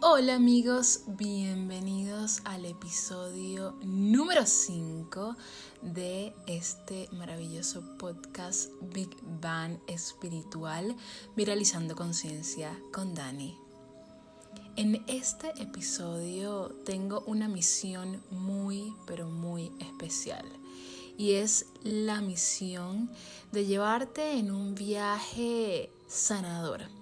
Hola amigos, bienvenidos al episodio número 5 de este maravilloso podcast Big Bang Espiritual, Viralizando Conciencia con Dani. En este episodio tengo una misión muy, pero muy especial y es la misión de llevarte en un viaje sanador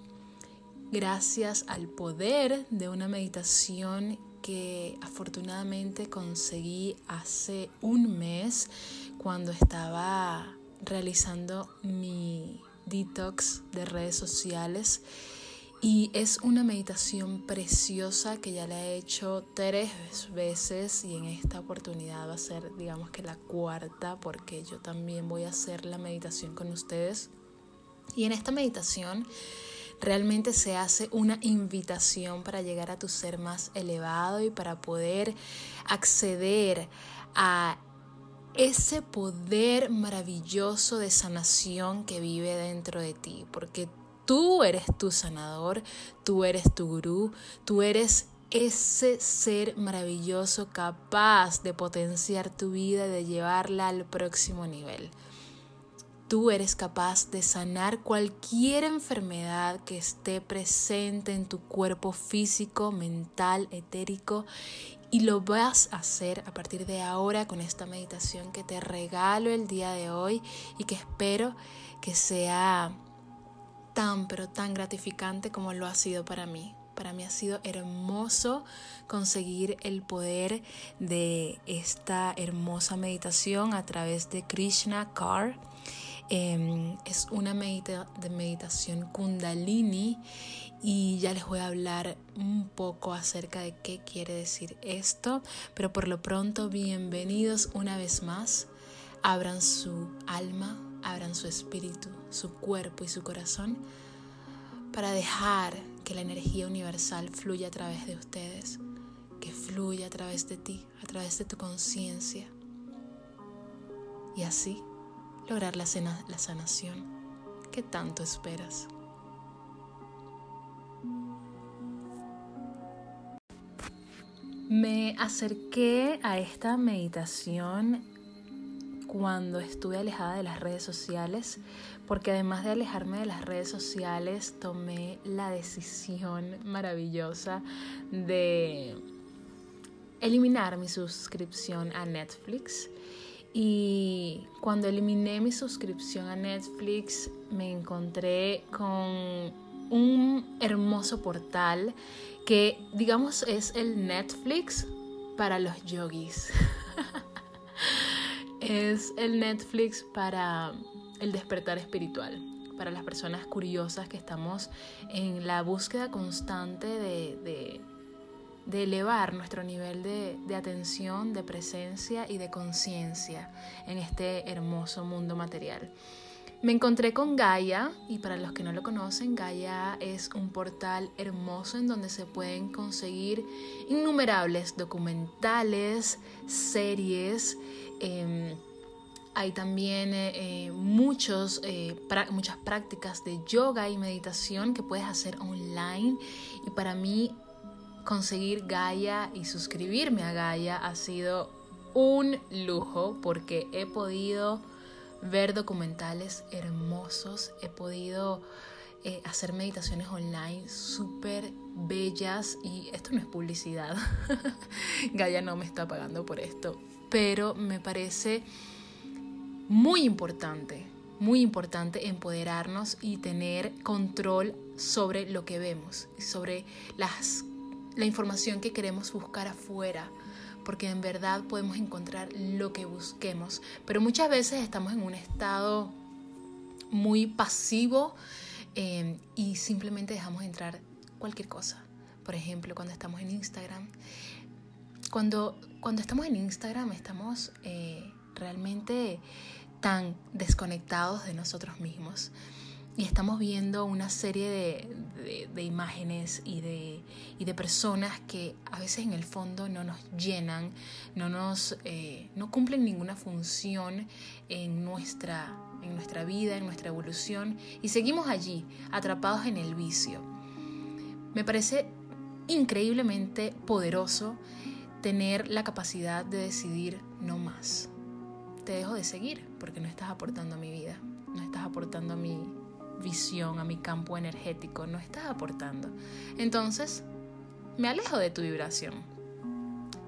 gracias al poder de una meditación que afortunadamente conseguí hace un mes cuando estaba realizando mi detox de redes sociales. Y es una meditación preciosa que ya la he hecho tres veces y en esta oportunidad va a ser digamos que la cuarta porque yo también voy a hacer la meditación con ustedes. Y en esta meditación realmente se hace una invitación para llegar a tu ser más elevado y para poder acceder a ese poder maravilloso de sanación que vive dentro de ti, porque tú eres tu sanador, tú eres tu gurú, tú eres ese ser maravilloso capaz de potenciar tu vida y de llevarla al próximo nivel. Tú eres capaz de sanar cualquier enfermedad que esté presente en tu cuerpo físico, mental, etérico y lo vas a hacer a partir de ahora con esta meditación que te regalo el día de hoy y que espero que sea tan pero tan gratificante como lo ha sido para mí. Para mí ha sido hermoso conseguir el poder de esta hermosa meditación a través de Krishna Kar Em, es una medita de meditación kundalini y ya les voy a hablar un poco acerca de qué quiere decir esto, pero por lo pronto bienvenidos una vez más. Abran su alma, abran su espíritu, su cuerpo y su corazón para dejar que la energía universal fluya a través de ustedes, que fluya a través de ti, a través de tu conciencia. Y así lograr la, la sanación que tanto esperas. Me acerqué a esta meditación cuando estuve alejada de las redes sociales, porque además de alejarme de las redes sociales, tomé la decisión maravillosa de eliminar mi suscripción a Netflix y cuando eliminé mi suscripción a Netflix me encontré con un hermoso portal que digamos es el Netflix para los yogis. es el Netflix para el despertar espiritual, para las personas curiosas que estamos en la búsqueda constante de de elevar nuestro nivel de, atención, de presencia y de conciencia en este hermoso mundo material. Me encontré con Gaia y para los que no lo conocen, Gaia es un portal hermoso en donde se pueden conseguir innumerables documentales, series. Em, hay también eh, eh, muchos, eh, muchas prácticas de yoga y meditación que puedes hacer online. Y para mí conseguir Gaia y suscribirme a Gaia ha sido un lujo porque he podido ver documentales hermosos, he podido eh, hacer meditaciones online súper bellas y esto no es publicidad, Gaia no me está pagando por esto, pero me parece muy importante, muy importante empoderarnos y tener control sobre lo que vemos, sobre las la información que queremos buscar afuera, porque en verdad podemos encontrar lo que busquemos, pero muchas veces estamos en un estado muy pasivo eh, y simplemente dejamos entrar cualquier cosa. Por ejemplo, cuando estamos en Instagram, cuando, cuando estamos en Instagram estamos eh, realmente tan desconectados de nosotros mismos y estamos viendo una serie de, imágenes y de, de, personas que a veces en el fondo no nos llenan, no, nos, eh, no cumplen ninguna función en nuestra, en nuestra vida, en nuestra evolución y seguimos allí, atrapados en el vicio. Me parece increíblemente poderoso tener la capacidad de decidir no más. Te dejo de seguir porque no estás aportando a mi vida, no estás aportando a mi visión, a mi campo energético, no estás aportando. Entonces, me alejo de tu vibración.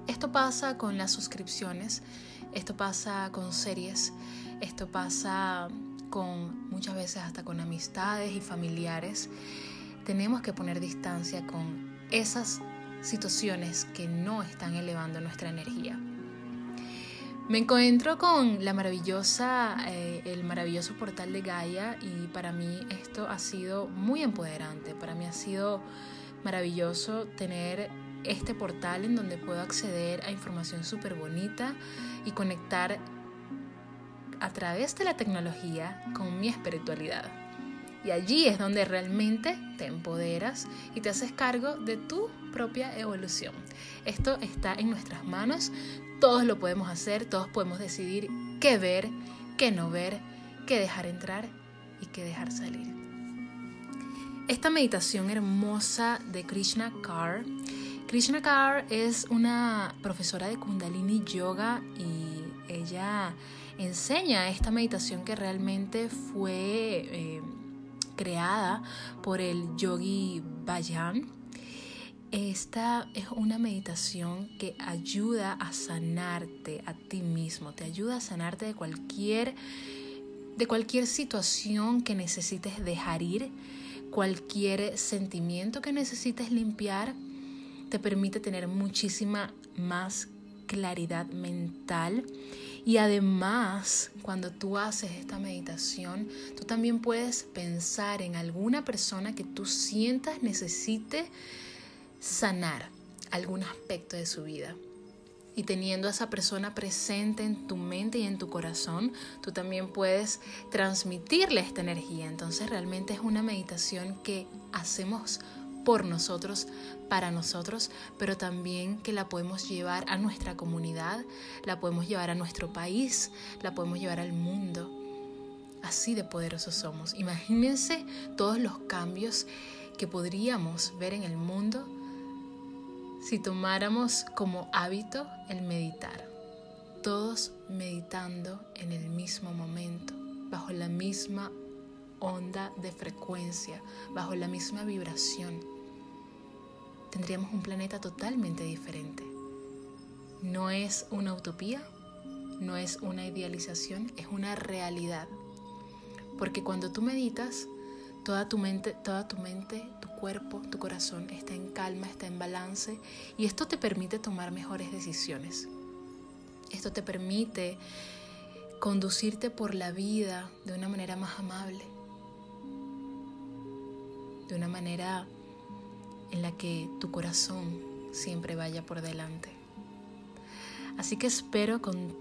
Esto pasa con las suscripciones, esto pasa con series, esto pasa con muchas veces hasta con amistades y familiares. Tenemos que poner distancia con esas situaciones que no están elevando nuestra energía. Me encuentro con la maravillosa, eh, el maravilloso portal de Gaia y para mí esto ha sido muy empoderante. Para mí ha sido maravilloso tener este portal en donde puedo acceder a información súper bonita y conectar a través de la tecnología con mi espiritualidad. Y allí es donde realmente te empoderas y te haces cargo de tu propia evolución. Esto está en nuestras manos, todos lo podemos hacer, todos podemos decidir qué ver, qué no ver, qué dejar entrar y qué dejar salir. Esta meditación hermosa de Krishna Kar. Krishna Kar es una profesora de Kundalini Yoga y ella enseña esta meditación que realmente fue eh, creada por el yogi Bayan. Esta es una meditación que ayuda a sanarte a ti mismo, te ayuda a sanarte de cualquier de cualquier situación que necesites dejar ir, cualquier sentimiento que necesites limpiar, te permite tener muchísima más claridad mental y además, cuando tú haces esta meditación, tú también puedes pensar en alguna persona que tú sientas necesite sanar algún aspecto de su vida. Y teniendo a esa persona presente en tu mente y en tu corazón, tú también puedes transmitirle esta energía. Entonces realmente es una meditación que hacemos por nosotros, para nosotros, pero también que la podemos llevar a nuestra comunidad, la podemos llevar a nuestro país, la podemos llevar al mundo. Así de poderosos somos. Imagínense todos los cambios que podríamos ver en el mundo si tomáramos como hábito el meditar. Todos meditando en el mismo momento, bajo la misma onda de frecuencia, bajo la misma vibración, tendríamos un planeta totalmente diferente. No es una utopía, no es una idealización, es una realidad. Porque cuando tú meditas, toda tu mente, toda tu mente, tu cuerpo, tu corazón está en calma, está en balance y esto te permite tomar mejores decisiones. Esto te permite conducirte por la vida de una manera más amable, de una manera en la que tu corazón siempre vaya por delante. Así que espero con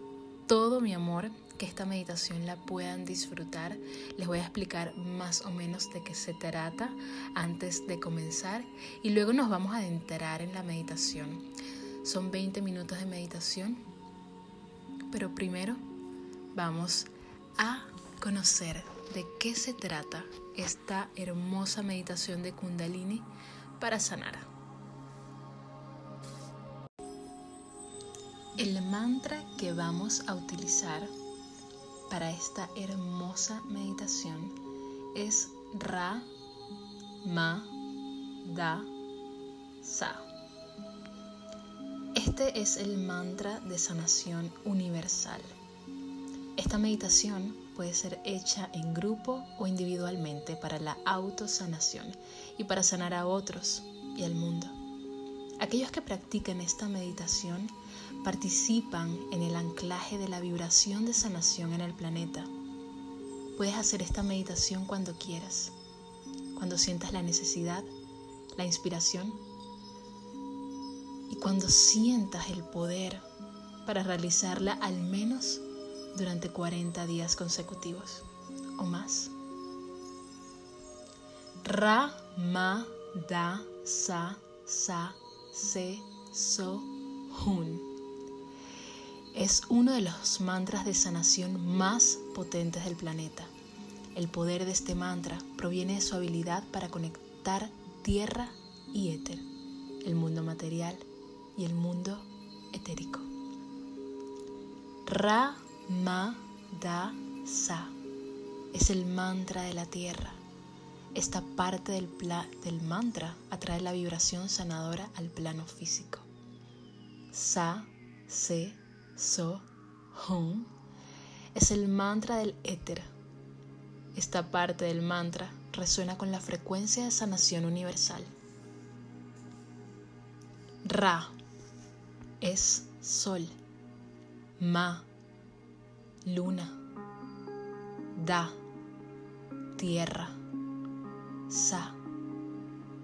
todo mi amor que esta meditación la puedan disfrutar. Les voy a explicar más o menos de qué se trata antes de comenzar y luego nos vamos a adentrar en la meditación. Son 20 minutos de meditación, pero primero vamos a conocer de qué se trata esta hermosa meditación de Kundalini para sanar. El mantra que vamos a utilizar para esta hermosa meditación es Ra, Ma, Da, Sa. Este es el mantra de sanación universal. Esta meditación puede ser hecha en grupo o individualmente para la autosanación y para sanar a otros y al mundo. Aquellos que practican esta meditación participan en el anclaje de la vibración de sanación en el planeta. Puedes hacer esta meditación cuando quieras, cuando sientas la necesidad, la inspiración y cuando sientas el poder para realizarla al menos durante 40 días consecutivos o más. Ra, ma, da, sa, sa, se, so, hun. Es uno de los mantras de sanación más potentes del planeta. El poder de este mantra proviene de su habilidad para conectar tierra y éter, el mundo material y el mundo etérico. Ra, Ma, Da, Sa es el mantra de la tierra. Esta parte del, del mantra atrae la vibración sanadora al plano físico. Sa, Se, So, Hum es el mantra del éter. Esta parte del mantra resuena con la frecuencia de sanación universal. Ra es sol, Ma, luna, Da, tierra, Sa,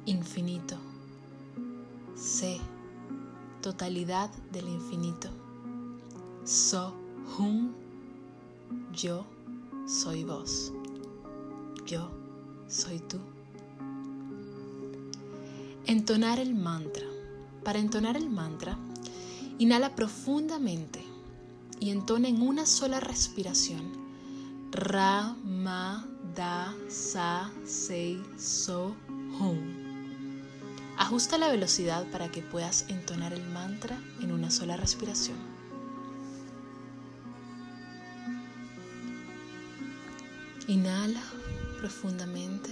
infinito, Se, totalidad del infinito, So, Hum, yo soy vos, yo soy tú. Entonar el mantra. Para entonar el mantra, inhala profundamente y entona en una sola respiración. Ra, ma, da, sa, sei, so, hum. Ajusta la velocidad para que puedas entonar el mantra en una sola respiración. Inhala profundamente.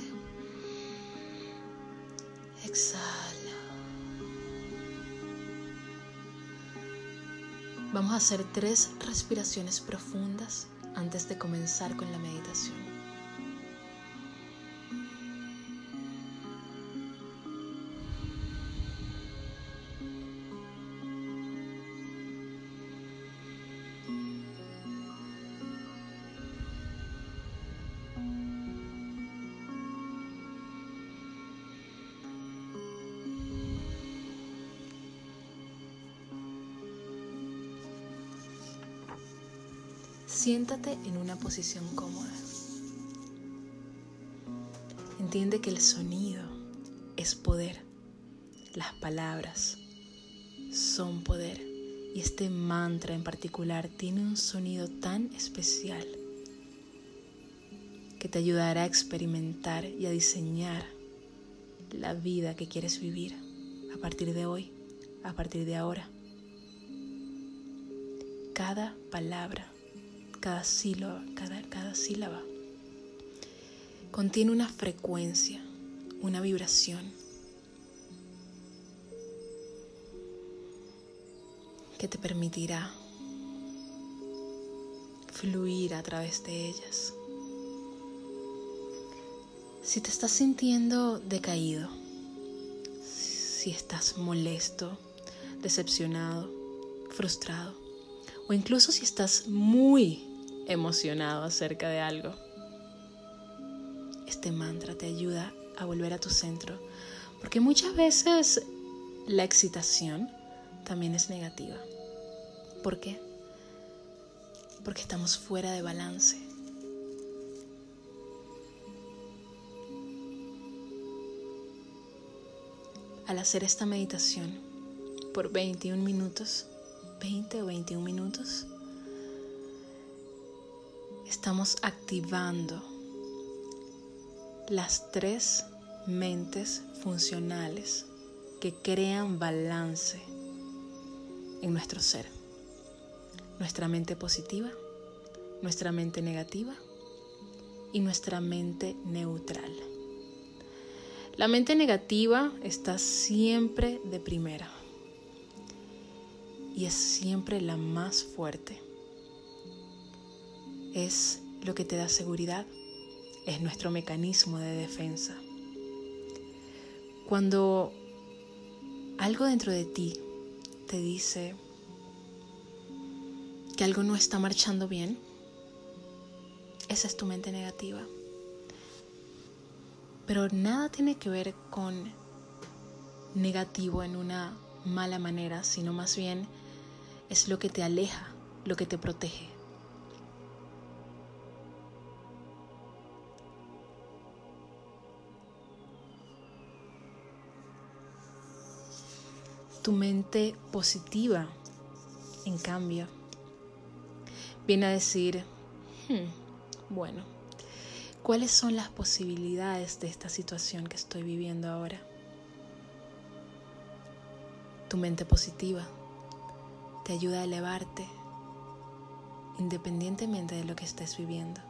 Exhala. Vamos a hacer tres respiraciones profundas antes de comenzar con la meditación. En una posición cómoda. Entiende que el sonido es poder. Las palabras son poder. Y este mantra en particular tiene un sonido tan especial que te ayudará a experimentar y a diseñar la vida que quieres vivir a partir de hoy, a partir de ahora. Cada palabra cada sílaba, cada, cada sílaba contiene una frecuencia, una vibración que te permitirá fluir a través de ellas. Si te estás sintiendo decaído, si estás molesto, decepcionado, frustrado, o incluso si estás muy emocionado acerca de algo. Este mantra te ayuda a volver a tu centro, porque muchas veces la excitación también es negativa. ¿Por qué? Porque estamos fuera de balance. Al hacer esta meditación por 21 minutos, 20 o 21 minutos, estamos activando las tres mentes funcionales que crean balance en nuestro ser. Nuestra mente positiva, nuestra mente negativa y nuestra mente neutral. La mente negativa está siempre de primera y es siempre la más fuerte es lo que te da seguridad, es nuestro mecanismo de defensa. Cuando algo dentro de ti te dice que algo no está marchando bien, esa es tu mente negativa. Pero nada tiene que ver con negativo en una mala manera, sino más bien es lo que te aleja, lo que te protege. Tu mente positiva, en cambio, viene a decir, hmm, bueno, ¿cuáles son las posibilidades de esta situación que estoy viviendo ahora? tu mente positiva, te ayuda a elevarte independientemente de lo que estés viviendo.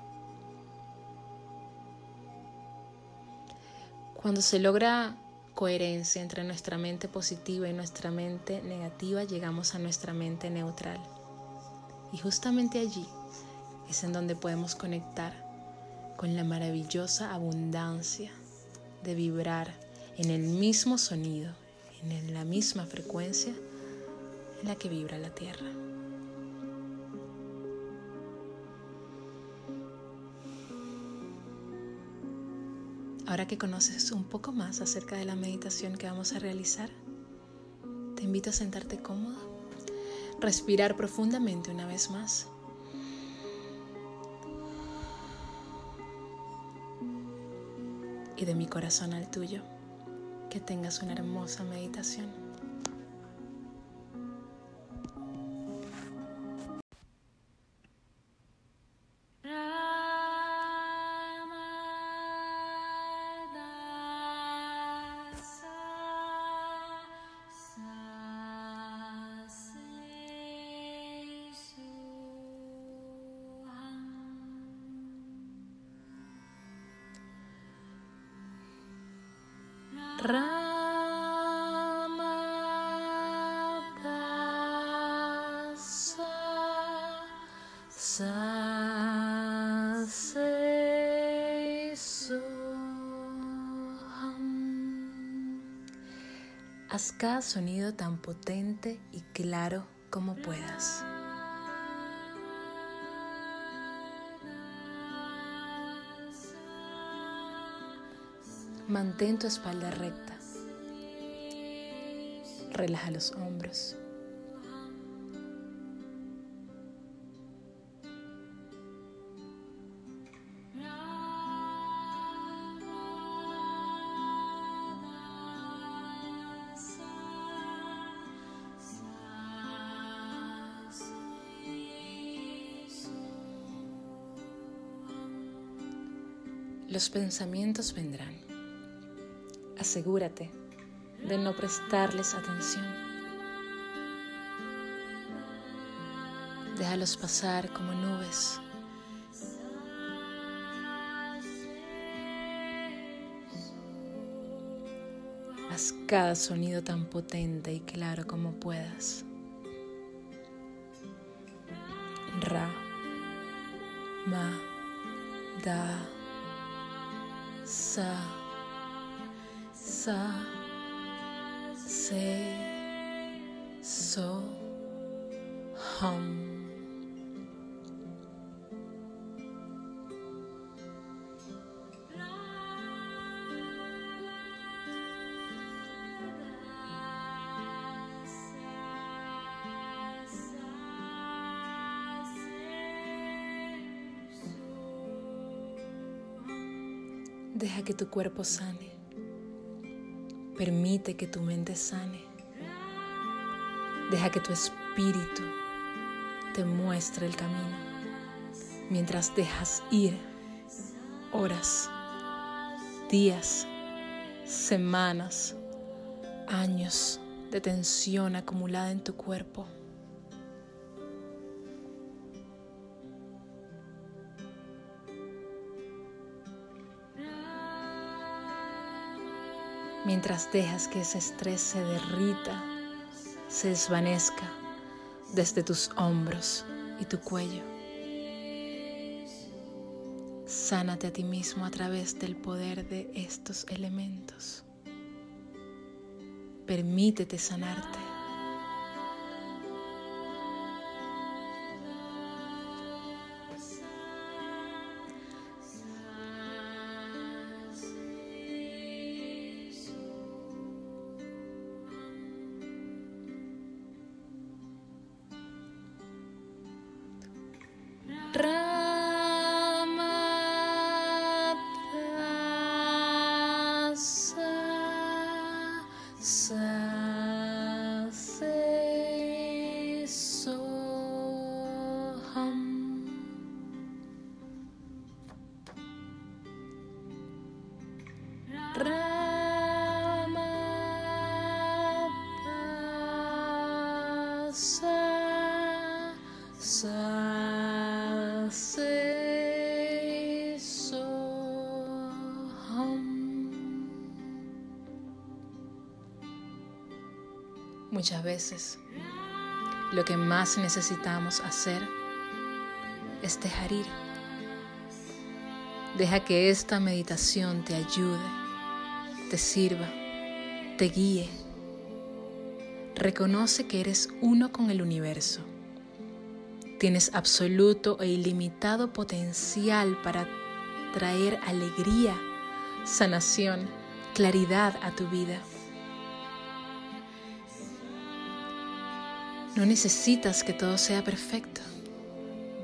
Cuando se logra coherencia entre nuestra mente positiva y nuestra mente negativa, llegamos a nuestra mente neutral. Y justamente allí es en donde podemos conectar con la maravillosa abundancia de vibrar en el mismo sonido, en la misma frecuencia en la que vibra la Tierra. Ahora que conoces un poco más acerca de la meditación que vamos a realizar, te invito a sentarte cómodo, respirar profundamente una vez más. Y de mi corazón al tuyo, que tengas una hermosa meditación. Haz cada sonido tan potente y claro como puedas. Mantén tu espalda recta. Relaja los hombros. Los pensamientos vendrán. Asegúrate de no prestarles atención. Déjalos pasar como nubes. Haz cada sonido tan potente y claro como puedas. Deja que tu cuerpo sane. Permite que tu mente sane. Deja que tu espíritu te muestre el camino mientras dejas ir horas, días, semanas, años de tensión acumulada en tu cuerpo. Mientras dejas que ese estrés se derrita, se desvanezca desde tus hombros y tu cuello. Sánate a ti mismo a través del poder de estos elementos. Permítete sanarte. Muchas veces lo que más necesitamos hacer es dejar ir. Deja que esta meditación te ayude, te sirva, te guíe. Reconoce que eres uno con el universo. Tienes absoluto e ilimitado potencial para traer alegría, sanación, claridad a tu vida. No necesitas que todo sea perfecto.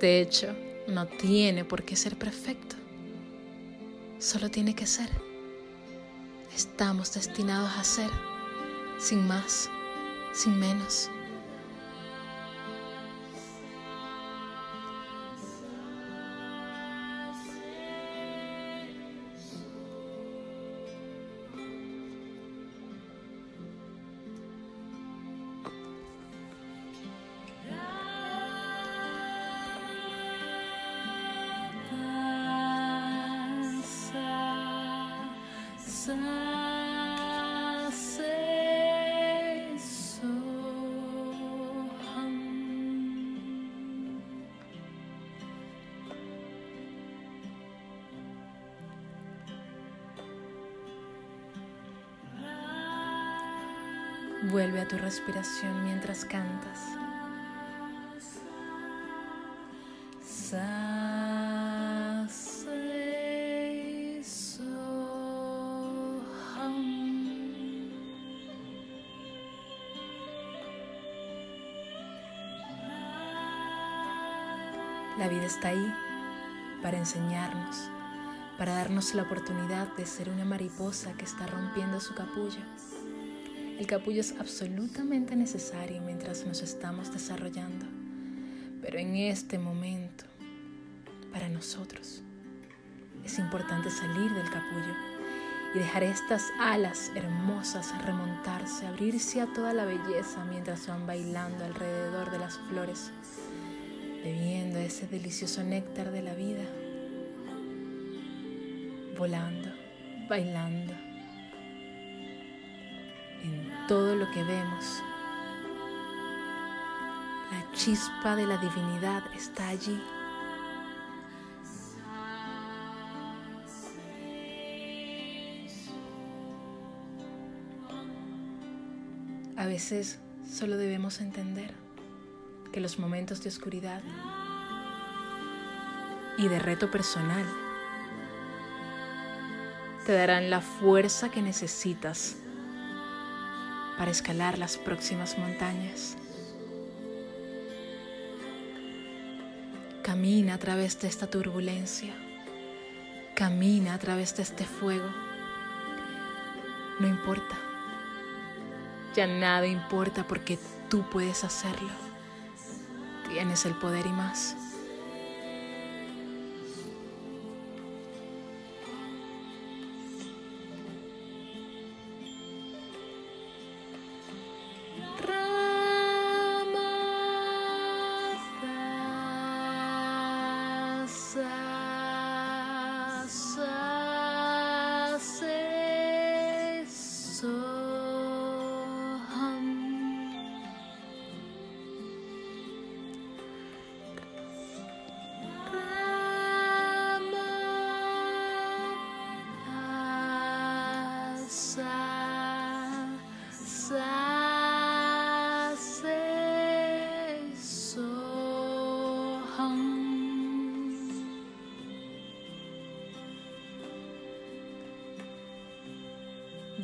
De hecho, no tiene por qué ser perfecto. Solo tiene que ser. Estamos destinados a ser, sin más, sin menos. Tu respiración mientras cantas. La vida está ahí para enseñarnos, para darnos la oportunidad de ser una mariposa que está rompiendo su capullo. El capullo es absolutamente necesario mientras nos estamos desarrollando, pero en este momento, para nosotros, es importante salir del capullo y dejar estas alas hermosas remontarse, abrirse a toda la belleza mientras van bailando alrededor de las flores bebiendo ese delicioso néctar de la vida, volando, bailando. Todo lo que vemos, la chispa de la divinidad está allí. A veces solo debemos entender que los momentos de oscuridad y de reto personal te darán la fuerza que necesitas para escalar las próximas montañas. Camina a través de esta turbulencia. Camina a través de este fuego. No importa. Ya nada importa porque tú puedes hacerlo. Tienes el poder y más.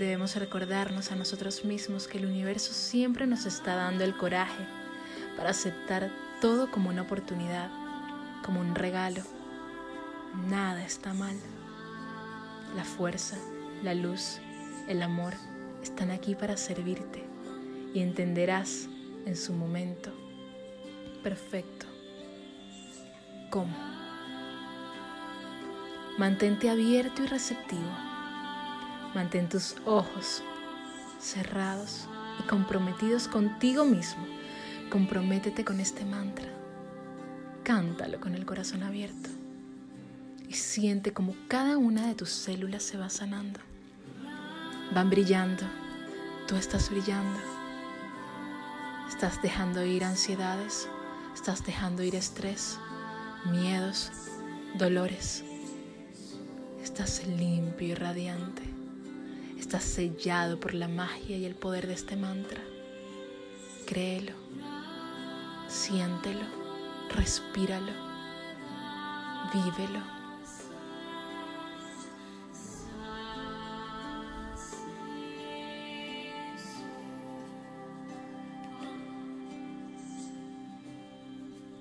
Debemos recordarnos a nosotros mismos que el universo siempre nos está dando el coraje para aceptar todo como una oportunidad, como un regalo. Nada está mal. La fuerza, la luz, el amor están aquí para servirte y entenderás en su momento perfecto cómo. Mantente abierto y receptivo Mantén tus ojos cerrados y comprometidos contigo mismo, comprométete con este mantra. Cántalo con el corazón abierto y siente como cada una de tus células se va sanando. Van brillando, tú estás brillando. Estás dejando ir ansiedades, estás dejando ir estrés, miedos, dolores. Estás limpio y radiante. Estás sellado por la magia y el poder de este mantra. Créelo, siéntelo, respíralo, vívelo.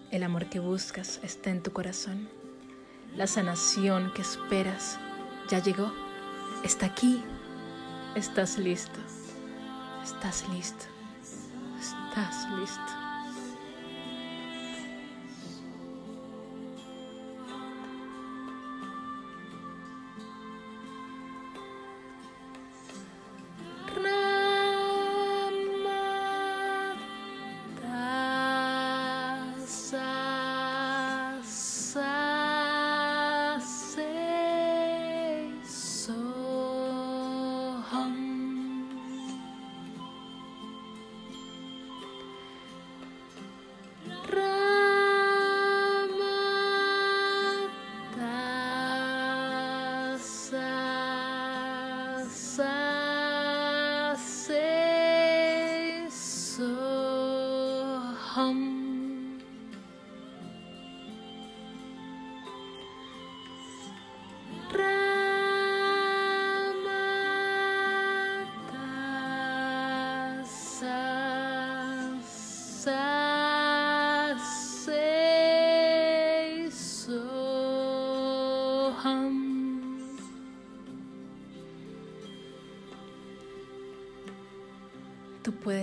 El amor que buscas está en tu corazón. La sanación que esperas ya llegó. Está aquí. Estás listo. Estás listo. Estás listo.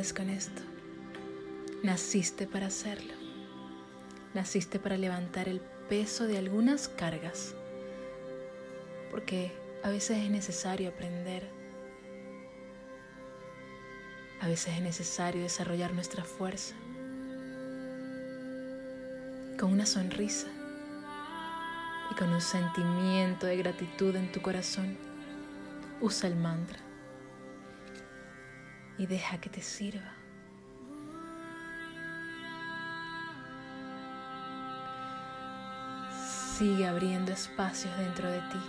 Con esto. Naciste para hacerlo. Naciste para levantar el peso de algunas cargas. Porque a veces es necesario aprender. A veces es necesario desarrollar nuestra fuerza. Con una sonrisa y con un sentimiento de gratitud en tu corazón, usa el mantra y deja que te sirva. Sigue abriendo espacios dentro de ti.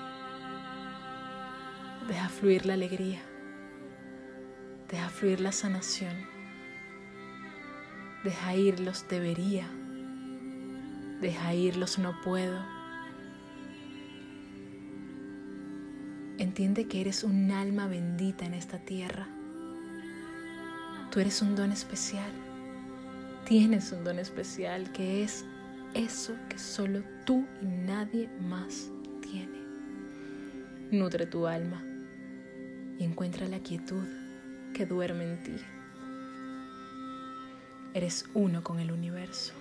Deja fluir la alegría. Deja fluir la sanación. Deja ir los debería. Deja ir los no puedo. Entiende que eres un alma bendita en esta tierra Tú eres un don especial. Tienes un don especial que es eso que solo tú y nadie más tiene. Nutre tu alma y encuentra la quietud que duerme en ti. Eres uno con el universo.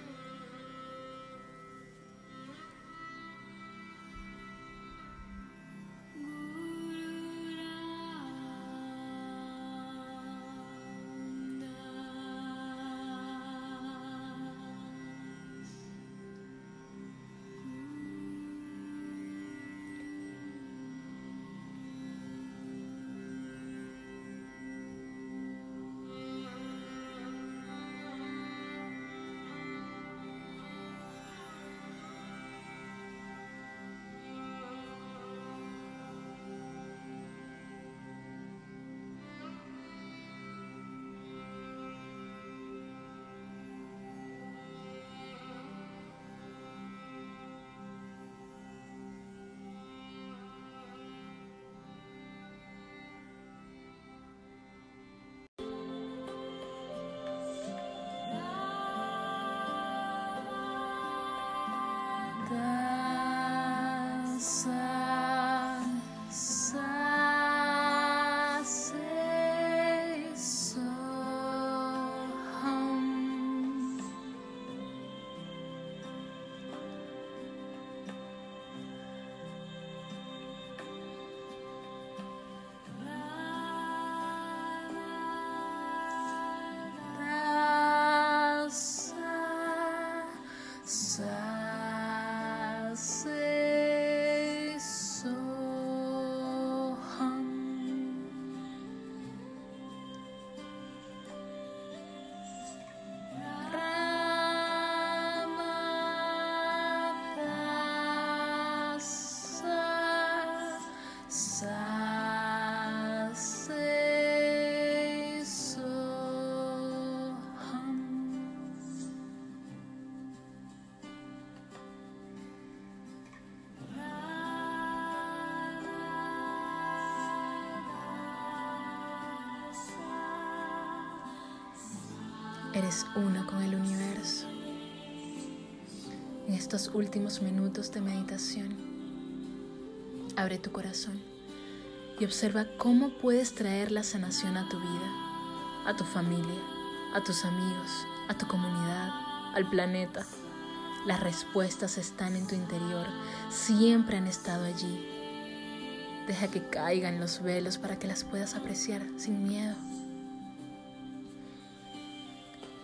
Eres uno con el universo. En estos últimos minutos de meditación, abre tu corazón y observa cómo puedes traer la sanación a tu vida, a tu familia, a tus amigos, a tu comunidad, al planeta. Las respuestas están en tu interior, siempre han estado allí. Deja que caigan los velos para que las puedas apreciar sin miedo.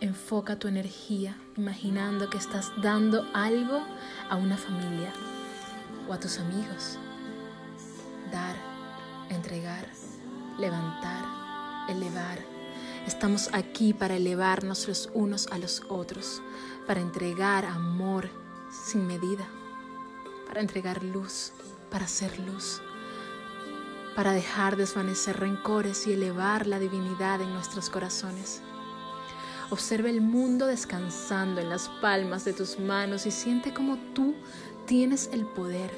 Enfoca tu energía imaginando que estás dando algo a una familia o a tus amigos. Dar, entregar, levantar, elevar. Estamos aquí para elevarnos los unos a los otros, para entregar amor sin medida, para entregar luz, para hacer luz, para dejar desvanecer rencores y elevar la divinidad en nuestros corazones. Observa el mundo descansando en las palmas de tus manos y siente como tú tienes el poder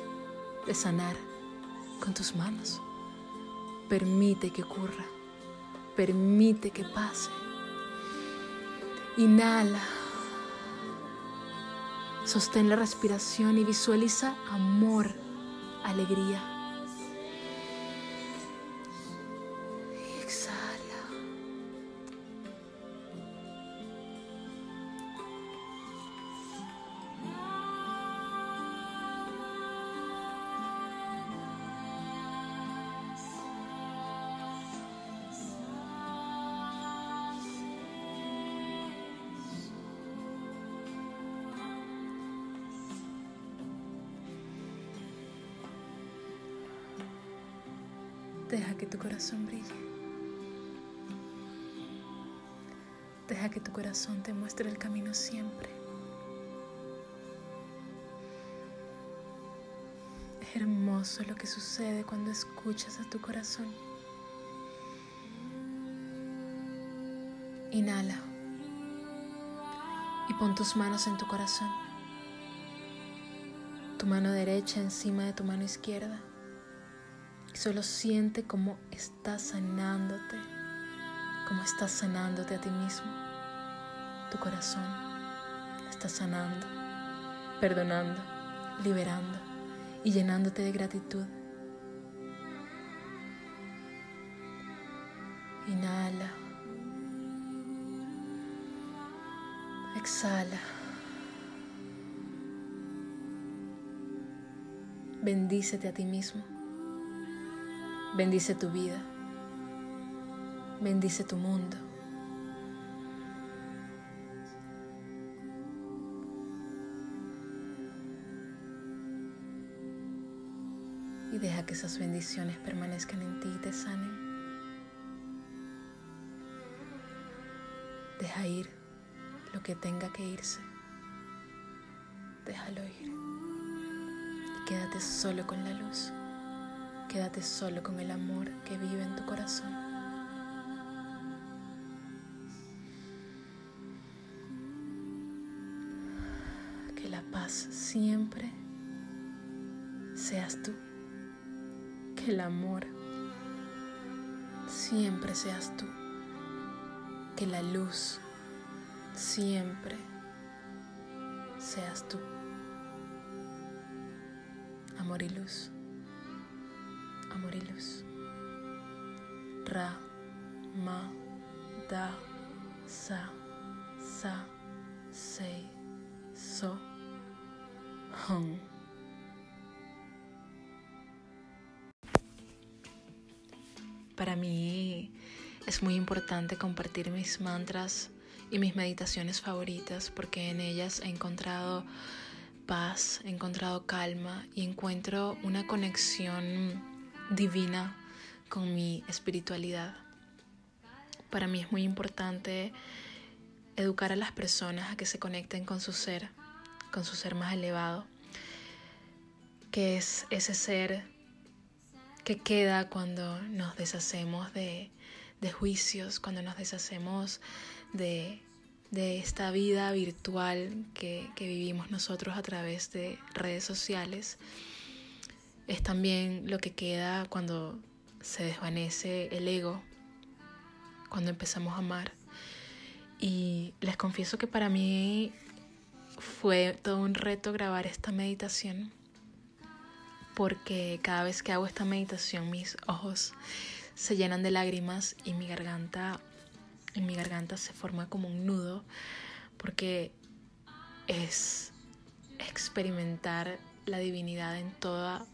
de sanar con tus manos. Permite que ocurra. Permite que pase. Inhala. Sostén la respiración y visualiza amor, alegría el camino siempre. Es hermoso lo que sucede cuando escuchas a tu corazón. Inhala y pon tus manos en tu corazón. Tu mano derecha encima de tu mano izquierda. Solo siente cómo estás sanándote, cómo estás sanándote a ti mismo. Tu corazón está sanando, perdonando, liberando y llenándote de gratitud. Inhala. Exhala. Bendícete a ti mismo. Bendice tu vida. Bendice tu mundo. Deja que esas bendiciones permanezcan en ti y te sanen. Deja ir lo que tenga que irse. Déjalo ir. Y quédate solo con la luz. Quédate solo con el amor que vive en tu corazón. Que la paz siempre seas tú. El amor siempre seas tú. Que la luz siempre seas tú. Amor y luz amor y luz. Ra, ma, da, sa, sa, sei, so, hum. Para mí es muy importante compartir mis mantras y mis meditaciones favoritas porque en ellas he encontrado paz, he encontrado calma y encuentro una conexión divina con mi espiritualidad. Para mí es muy importante educar a las personas a que se conecten con su ser, con su ser más elevado, que es ese ser que queda cuando nos deshacemos de, juicios, cuando nos deshacemos de, esta vida virtual que vivimos nosotros a través de redes sociales es también lo que queda cuando se desvanece el ego, cuando empezamos a amar. Y les confieso que para mí fue todo un reto grabar esta meditación porque cada vez que hago esta meditación mis ojos se llenan de lágrimas y mi garganta mi garganta se forma como un nudo porque es experimentar la divinidad en toda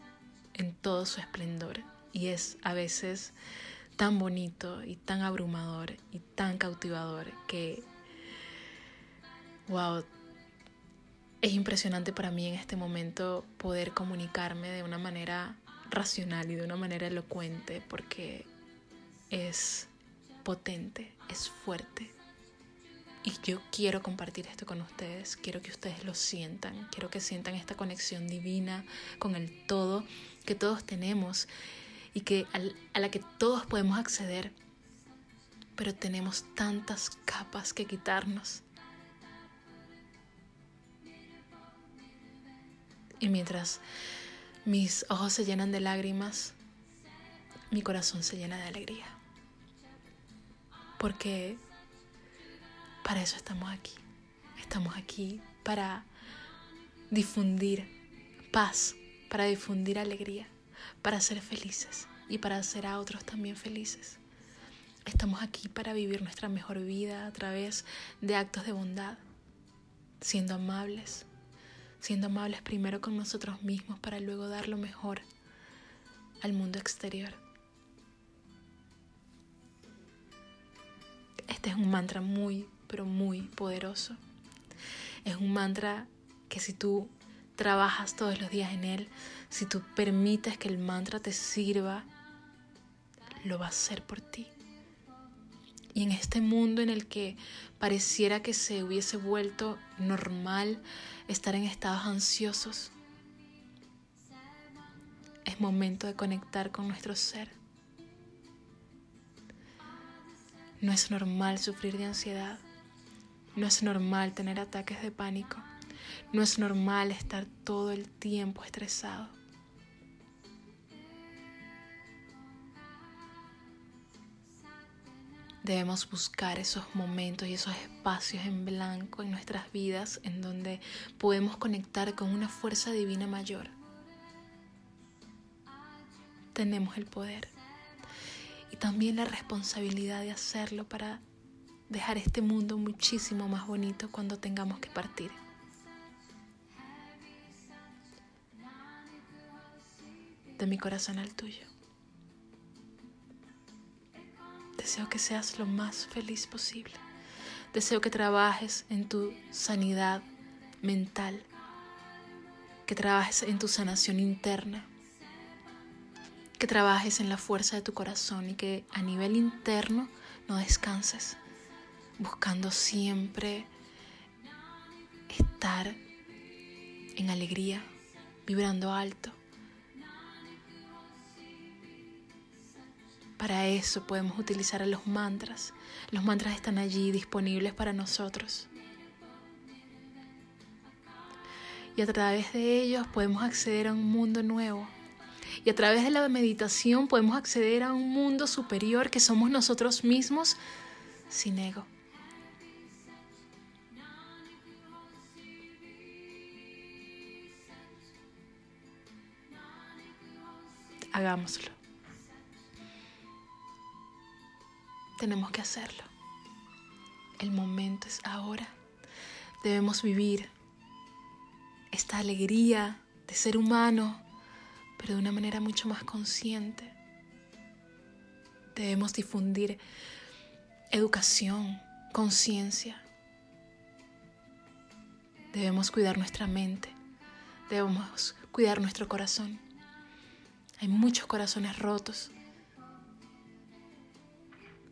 en todo su esplendor. Y es a veces tan bonito y tan abrumador y tan cautivador que wow es impresionante para mí en este momento poder comunicarme de una manera racional y de una manera elocuente porque es potente, es fuerte. Y yo quiero compartir esto con ustedes, quiero que ustedes lo sientan, quiero que sientan esta conexión divina con el todo que todos tenemos y que a la que todos podemos acceder, pero tenemos tantas capas que quitarnos Y mientras mis ojos se llenan de lágrimas, mi corazón se llena de alegría. Porque para eso estamos aquí. Estamos aquí para difundir paz, para difundir alegría, para ser felices y para hacer a otros también felices. Estamos aquí para vivir nuestra mejor vida a través de actos de bondad, siendo amables, siendo amables primero con nosotros mismos para luego dar lo mejor al mundo exterior. Este es un mantra muy, pero muy poderoso. Es un mantra que si tú trabajas todos los días en él, si tú permites que el mantra te sirva, lo va a hacer por ti. Y en este mundo en el que pareciera que se hubiese vuelto normal estar en estados ansiosos, es momento de conectar con nuestro ser. No es normal sufrir de ansiedad. No es normal tener ataques de pánico. No es normal estar todo el tiempo estresado. Debemos buscar esos momentos y esos espacios en blanco en nuestras vidas en donde podemos conectar con una fuerza divina mayor. Tenemos el poder y también la responsabilidad de hacerlo para dejar este mundo muchísimo más bonito cuando tengamos que partir. De mi corazón al tuyo. Deseo que seas lo más feliz posible. Deseo que trabajes en tu sanidad mental, que trabajes en tu sanación interna, que trabajes en la fuerza de tu corazón y que a nivel interno no descanses, buscando siempre estar en alegría, vibrando alto Para eso podemos utilizar a los mantras. Los mantras están allí disponibles para nosotros. Y a través de ellos podemos acceder a un mundo nuevo. Y a través de la meditación podemos acceder a un mundo superior que somos nosotros mismos sin ego. Hagámoslo. Tenemos que hacerlo. El momento es ahora. Debemos vivir esta alegría de ser humano, pero de una manera mucho más consciente. Debemos difundir educación, conciencia. Debemos cuidar nuestra mente. Debemos cuidar nuestro corazón. Hay muchos corazones rotos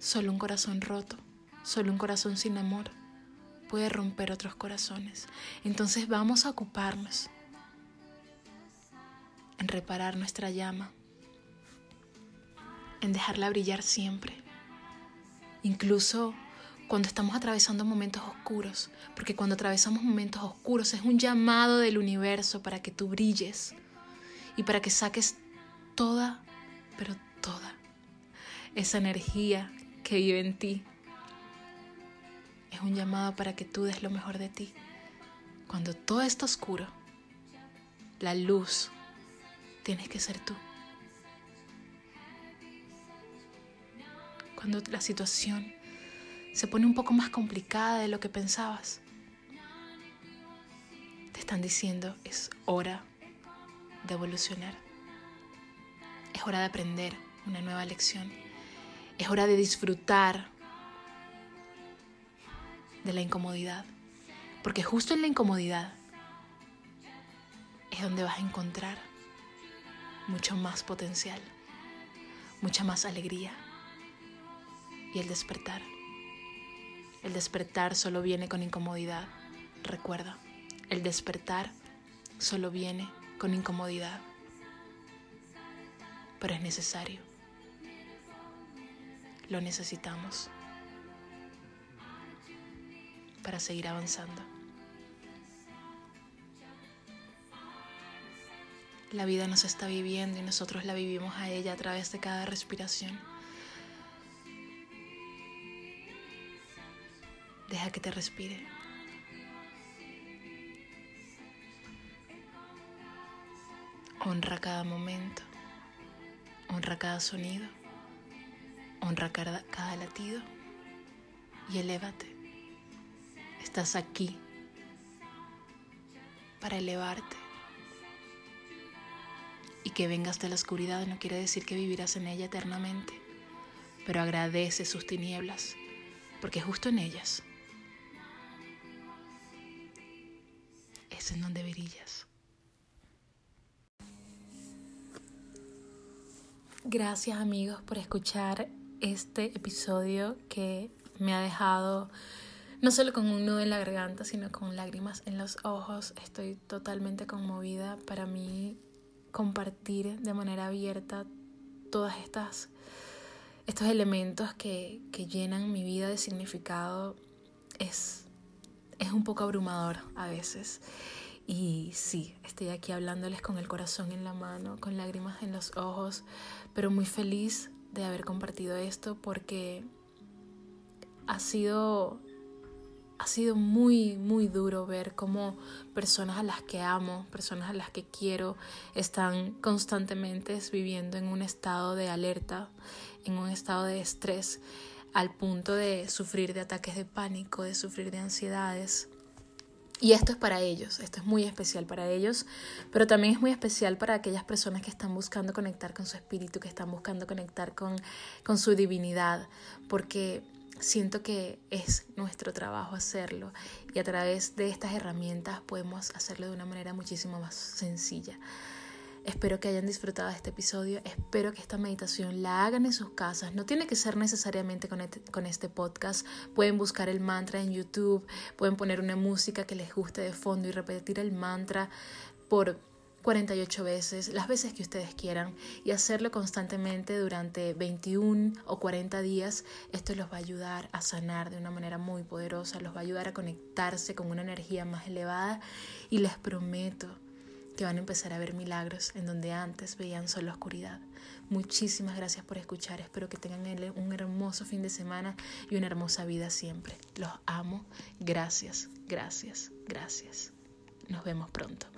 Solo un corazón roto, solo un corazón sin amor puede romper otros corazones. Entonces vamos a ocuparnos en reparar nuestra llama, en dejarla brillar siempre, incluso cuando estamos atravesando momentos oscuros, porque cuando atravesamos momentos oscuros es un llamado del universo para que tú brilles y para que saques toda, pero toda esa energía que vive en ti. Es un llamado para que tú des lo mejor de ti. Cuando todo está oscuro, la luz tienes que ser tú. Cuando la situación se pone un poco más complicada de lo que pensabas, te están diciendo es hora de evolucionar. Es hora de aprender una nueva lección. Es hora de disfrutar de la incomodidad. Porque justo en la incomodidad es donde vas a encontrar mucho más potencial, mucha más alegría y el despertar. El despertar solo viene con incomodidad. Recuerda, el despertar solo viene con incomodidad. Pero es necesario. Lo necesitamos para seguir avanzando. La vida nos está viviendo y nosotros la vivimos a ella a través de cada respiración. Deja que te respire. Honra cada momento. Honra cada sonido. Honra cada, latido. Y elévate. Estás aquí para elevarte. Y que vengas de la oscuridad no quiere decir que vivirás en ella eternamente, pero agradece sus tinieblas, porque justo en ellas es en donde brillas. Gracias amigos por escuchar este episodio que me ha dejado no solo con un nudo en la garganta, sino con lágrimas en los ojos. Estoy totalmente conmovida. Para mí, compartir de manera abierta todas estas estos elementos que, que llenan mi vida de significado es, es un poco abrumador a veces. Y sí, estoy aquí hablándoles con el corazón en la mano, con lágrimas en los ojos, pero muy feliz de haber compartido esto porque ha sido ha sido muy, muy duro ver cómo personas a las que amo, personas a las que quiero, están constantemente viviendo en un estado de alerta, en un estado de estrés, al punto de sufrir de ataques de pánico, de sufrir de ansiedades. Y esto es para ellos, esto es muy especial para ellos, pero también es muy especial para aquellas personas que están buscando conectar con su espíritu, que están buscando conectar con, con su divinidad, porque siento que es nuestro trabajo hacerlo y a través de estas herramientas podemos hacerlo de una manera muchísimo más sencilla. Espero que hayan disfrutado de este episodio, espero que esta meditación la hagan en sus casas, no tiene que ser necesariamente con este, con este podcast, pueden buscar el mantra en YouTube, pueden poner una música que les guste de fondo y repetir el mantra por 48 veces, las veces que ustedes quieran y hacerlo constantemente durante 21 o 40 días, esto los va a ayudar a sanar de una manera muy poderosa, los va a ayudar a conectarse con una energía más elevada. Y les prometo que van a empezar a ver milagros en donde antes veían solo oscuridad. Muchísimas gracias por escuchar, espero que tengan un hermoso fin de semana y una hermosa vida siempre. Los amo, gracias, gracias, gracias. Nos vemos pronto.